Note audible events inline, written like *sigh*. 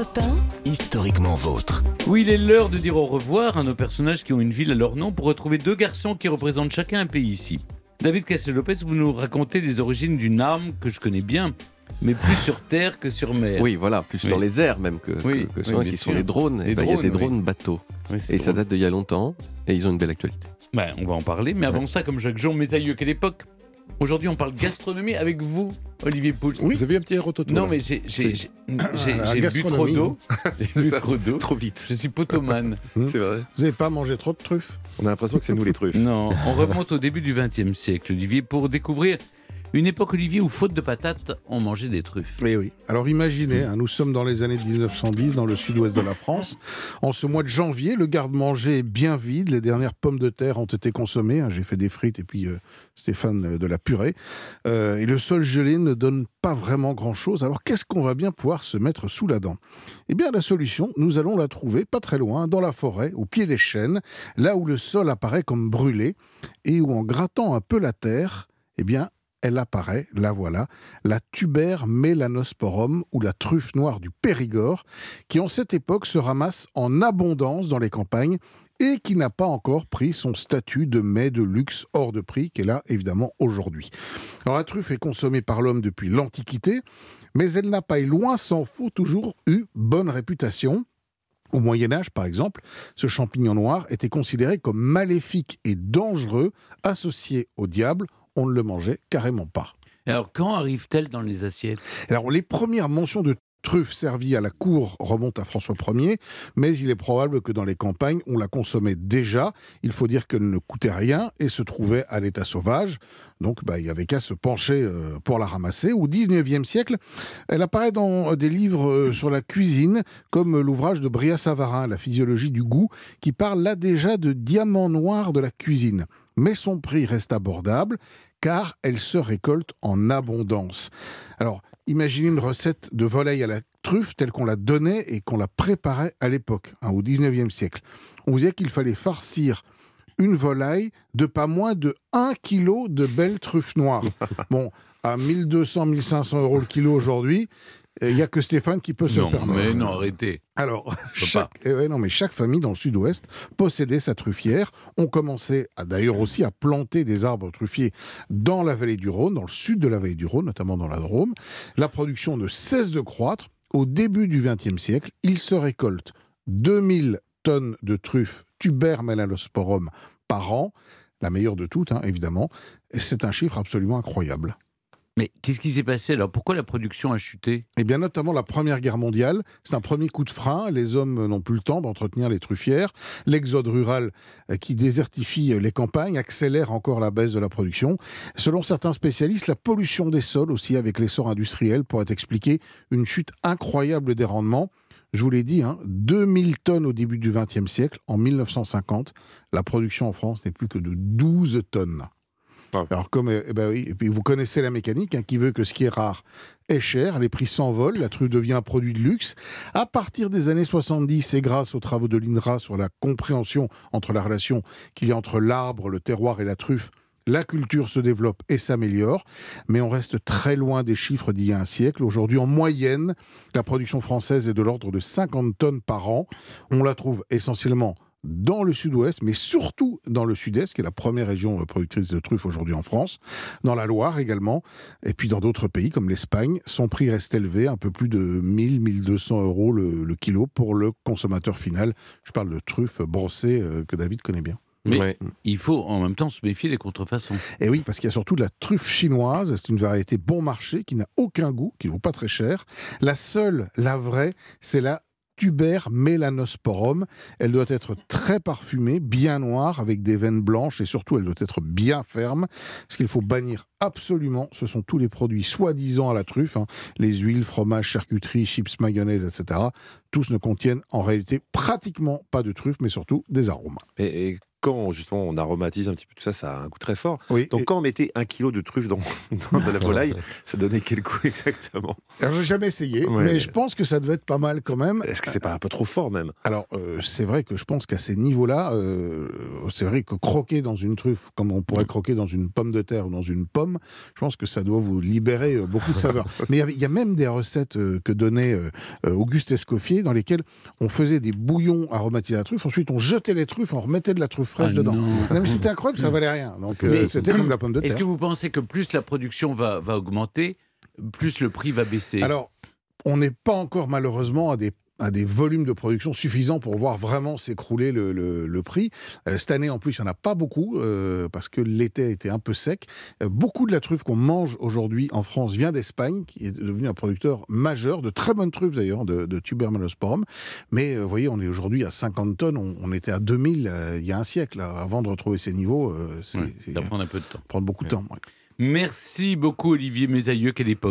Europe 1, historiquement vôtre. Oui, il est l'heure de dire au revoir à nos personnages qui ont une ville à leur nom pour retrouver deux garçons qui représentent chacun un pays ici. David Castel-Lopez, vous nous racontez les origines d'une arme que je connais bien, mais plus sur terre que sur mer. Oui, voilà, plus Oui. dans les airs même que, Oui, que- que oui, sur- qui sont les drones. Les Eh ben, il y a des drones, bateaux. Et ça date d'il y a longtemps. Et ils ont une belle actualité. Ben, on va en parler, mais avant ça, comme Jacques Jean, mes aïeux, quelle époque? Aujourd'hui, on parle gastronomie avec vous, Olivier Pouls. Vous avez un petit rototo Non, mais j'ai j'ai bu trop d'eau. *laughs* *laughs* J'ai bu ça. trop d'eau. Trop vite. Je suis potomane. *laughs* C'est vrai. Vous n'avez pas mangé trop de truffes? On a l'impression que c'est nous les truffes. Non, on remonte au début du XXe siècle, Olivier, pour découvrir une époque, Olivier, où faute de patates, on mangeait des truffes. Eh oui. Alors imaginez, hein, nous sommes dans les années 1910 dans le sud-ouest de la France. En ce mois de janvier, le garde-manger est bien vide. Les dernières pommes de terre ont été consommées. hein. J'ai fait des frites et puis euh, Stéphane euh, de la purée. Euh, et le sol gelé ne donne pas vraiment grand-chose. Alors qu'est-ce qu'on va bien pouvoir se mettre sous la dent? Eh bien la solution, nous allons la trouver pas très loin, dans la forêt, au pied des chênes, là où le sol apparaît comme brûlé et où en grattant un peu la terre, eh bien elle apparaît, la voilà, la tuber mélanosporum ou la truffe noire du Périgord, qui en cette époque se ramasse en abondance dans les campagnes et qui n'a pas encore pris son statut de mets de luxe hors de prix qu'elle a évidemment aujourd'hui. Alors la truffe est consommée par l'homme depuis l'Antiquité, mais elle n'a pas, et loin s'en faut, toujours eu bonne réputation. Au Moyen Âge, par exemple, ce champignon noir était considéré comme maléfique et dangereux, associé au diable. On ne le mangeait carrément pas. Alors, quand arrive-t-elle dans les assiettes? Alors, les premières mentions de truffes servies à la cour remontent à François Ier, mais il est probable que dans les campagnes, on la consommait déjà. Il faut dire qu'elle ne coûtait rien et se trouvait à l'état sauvage. Donc, bah, il n'y avait qu'à se pencher euh, pour la ramasser. Au XIXe siècle, elle apparaît dans des livres euh, sur la cuisine, comme l'ouvrage de Bria Savarin, La physiologie du goût, qui parle là déjà de diamant noir de la cuisine. Mais son prix reste abordable, car elle se récolte en abondance. Alors, imaginez une recette de volaille à la truffe telle qu'on la donnait et qu'on la préparait à l'époque, hein, au 19e siècle. On vous disait qu'il fallait farcir une volaille de pas moins de 1 kg de belles truffes noires. *laughs* Bon, à 1200, 1500 euros le kilo aujourd'hui, il n'y a que Stéphane qui peut se Non, le permettre. mais non, arrêtez. Alors, chaque, eh ouais, non, mais chaque famille dans le sud-ouest possédait sa truffière. On commençait à- d'ailleurs aussi à planter des arbres truffiers dans la vallée du Rhône, dans le sud de la vallée du Rhône, notamment dans la Drôme. La production ne cesse de croître. Au début du XXe siècle, il se récolte 2000 tonnes de truffes tuber melanosporum par an. La meilleure de toutes, hein, évidemment. C'est un chiffre absolument incroyable. Mais qu'est-ce qui s'est passé alors? Pourquoi la production a chuté? Eh bien, notamment la Première Guerre mondiale, c'est un premier coup de frein. Les hommes n'ont plus le temps d'entretenir les truffières. L'exode rural euh, qui désertifie euh, les campagnes accélère encore la baisse de la production. Selon certains spécialistes, la pollution des sols aussi, avec l'essor industriel, pourrait expliquer une chute incroyable des rendements. Je vous l'ai dit, hein, 2000 tonnes au début du XXe siècle. En 1950, la production en France n'est plus que de 12 tonnes. Alors comme eh ben oui, et puis vous connaissez la mécanique hein, qui veut que ce qui est rare est cher, les prix s'envolent, la truffe devient un produit de luxe. À partir des années 70, et grâce aux travaux de l'INRA sur la compréhension entre la relation qu'il y a entre l'arbre, le terroir et la truffe, la culture se développe et s'améliore, mais on reste très loin des chiffres d'il y a un siècle. Aujourd'hui, en moyenne, la production française est de l'ordre de 50 tonnes par an. On la trouve essentiellement dans le sud-ouest, mais surtout dans le sud-est, qui est la première région euh, productrice de truffes aujourd'hui en France, dans la Loire également, et puis dans d'autres pays comme l'Espagne. Son prix reste élevé, un peu plus de 1000-1200 euros le, le kilo pour le consommateur final. Je parle de truffes brossées euh, que David connaît bien. Mais Ouais. il faut en même temps se méfier des contrefaçons. Et oui, parce qu'il y a surtout de la truffe chinoise. C'est une variété bon marché qui n'a aucun goût, qui ne vaut pas très cher. La seule, la vraie, c'est la tuber mélanosporum. Elle doit être très parfumée, bien noire, avec des veines blanches et surtout elle doit être bien ferme. Ce qu'il faut bannir absolument, ce sont tous les produits soi-disant à la truffe, hein. les huiles, fromages, charcuterie, chips, mayonnaise, etc. Tous ne contiennent en réalité pratiquement pas de truffe, mais surtout des arômes. Et quand justement on aromatise un petit peu tout ça, ça a un goût très fort. Oui, Donc quand on mettait un kilo de truffe dans, *laughs* dans de la volaille, ça donnait quel goût *laughs* exactement? Alors j'ai jamais essayé, Ouais. mais je pense que ça devait être pas mal quand même. Est-ce que c'est pas un peu trop fort même? Alors, euh, c'est vrai que je pense qu'à ces niveaux-là, euh, c'est vrai que croquer dans une truffe, comme on pourrait croquer dans une pomme de terre ou dans une pomme, je pense que ça doit vous libérer euh, beaucoup de saveurs. *laughs* Mais il y a même des recettes que donnait euh, Auguste Escoffier dans lesquelles on faisait des bouillons aromatisés à la truffe, ensuite on jetait les truffes, on remettait de la truffe fraîche Ah dedans. non. Non, mais c'était incroyable, ça valait rien. Donc euh, c'était comme la pomme de Est-ce terre. que vous pensez que plus la production va, va augmenter, plus le prix va baisser? Alors, on n'est pas encore malheureusement à des à des volumes de production suffisants pour voir vraiment s'écrouler le, le- le prix. Euh, cette année, en plus, il n'y en a pas beaucoup, euh, parce que l'été était un peu sec. Euh, beaucoup de la truffe qu'on mange aujourd'hui en France vient d'Espagne, qui est devenu un producteur majeur, de très bonnes truffes d'ailleurs, de, de Tubermalosporum. Mais vous voyez, on est aujourd'hui à 50 tonnes, on, on était à 2000 euh, il y a un siècle. Avant de retrouver ces niveaux, c'est Ouais, ça prend un peu de temps. prendre beaucoup de temps. ouais. Merci beaucoup Olivier Mésailleux, quelle époque